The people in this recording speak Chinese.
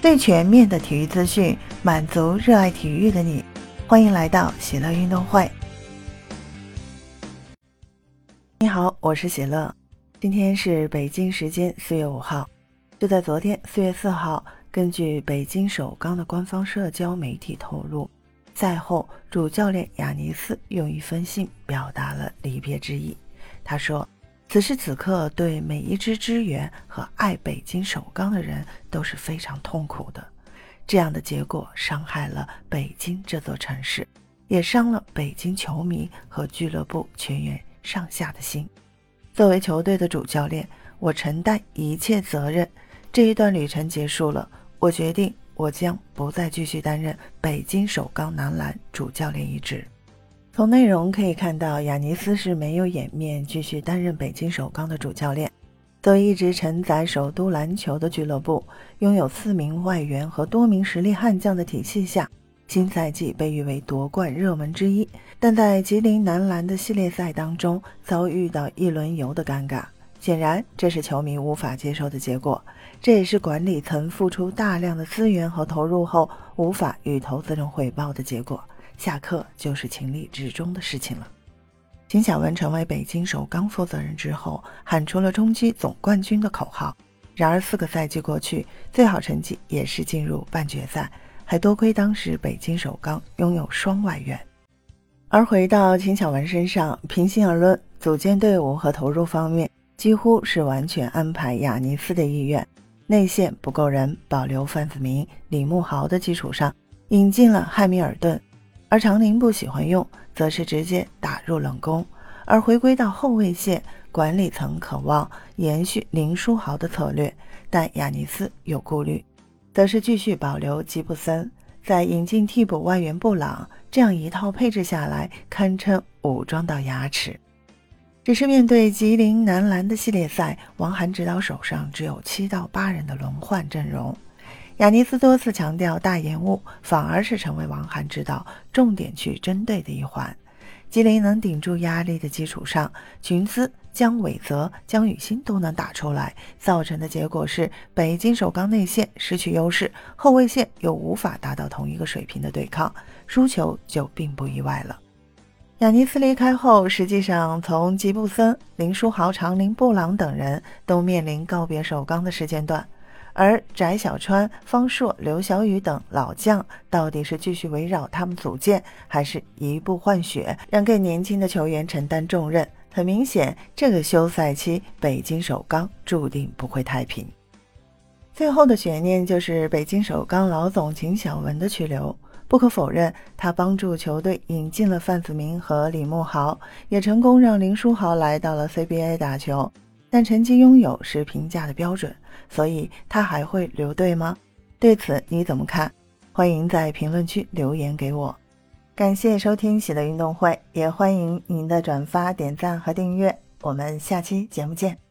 最全面的体育资讯，满足热爱体育的你。欢迎来到喜乐运动会。你好，我是喜乐。今天是北京时间四月五号。就在昨天，四月四号，根据北京首钢的官方社交媒体透露，赛后主教练亚尼斯用一封信表达了离别之意。他说。此时此刻，对每一支支援和爱北京首钢的人都是非常痛苦的。这样的结果伤害了北京这座城市，也伤了北京球迷和俱乐部全员上下的心。作为球队的主教练，我承担一切责任。这一段旅程结束了，我决定我将不再继续担任北京首钢男篮主教练一职。从内容可以看到，亚尼斯是没有颜面继续担任北京首钢的主教练。作为一直承载首都篮球的俱乐部，拥有四名外援和多名实力悍将的体系下，新赛季被誉为夺冠热门之一。但在吉林男篮的系列赛当中，遭遇到一轮游的尴尬，显然这是球迷无法接受的结果，这也是管理层付出大量的资源和投入后无法与投资人汇报的结果。下课就是情理之中的事情了。秦晓雯成为北京首钢负责人之后，喊出了冲击总冠军的口号。然而四个赛季过去，最好成绩也是进入半决赛，还多亏当时北京首钢拥有双外援。而回到秦晓雯身上，平心而论，组建队伍和投入方面，几乎是完全安排亚尼斯的意愿。内线不够人，保留范子铭、李慕豪的基础上，引进了汉密尔顿。而长宁不喜欢用，则是直接打入冷宫。而回归到后卫线，管理层渴望延续林书豪的策略，但亚尼斯有顾虑，则是继续保留吉布森，在引进替补外援布朗，这样一套配置下来，堪称武装到牙齿。只是面对吉林男篮的系列赛，王涵指导手上只有七到八人的轮换阵容。亚尼斯多次强调，大延误反而是成为王涵指导重点去针对的一环。吉林能顶住压力的基础上，群斯、姜伟泽、姜雨欣都能打出来，造成的结果是北京首钢内线失去优势，后卫线又无法达到同一个水平的对抗，输球就并不意外了。亚尼斯离开后，实际上从吉布森、林书豪、长林、布朗等人都面临告别首钢的时间段。而翟小川、方硕、刘晓宇等老将，到底是继续围绕他们组建，还是移步换血，让更年轻的球员承担重任？很明显，这个休赛期北京首钢注定不会太平。最后的悬念就是北京首钢老总秦晓雯的去留。不可否认，他帮助球队引进了范子铭和李慕豪，也成功让林书豪来到了 CBA 打球。但成绩拥有是评价的标准，所以他还会留队吗？对此你怎么看？欢迎在评论区留言给我。感谢收听喜乐运动会，也欢迎您的转发、点赞和订阅。我们下期节目见。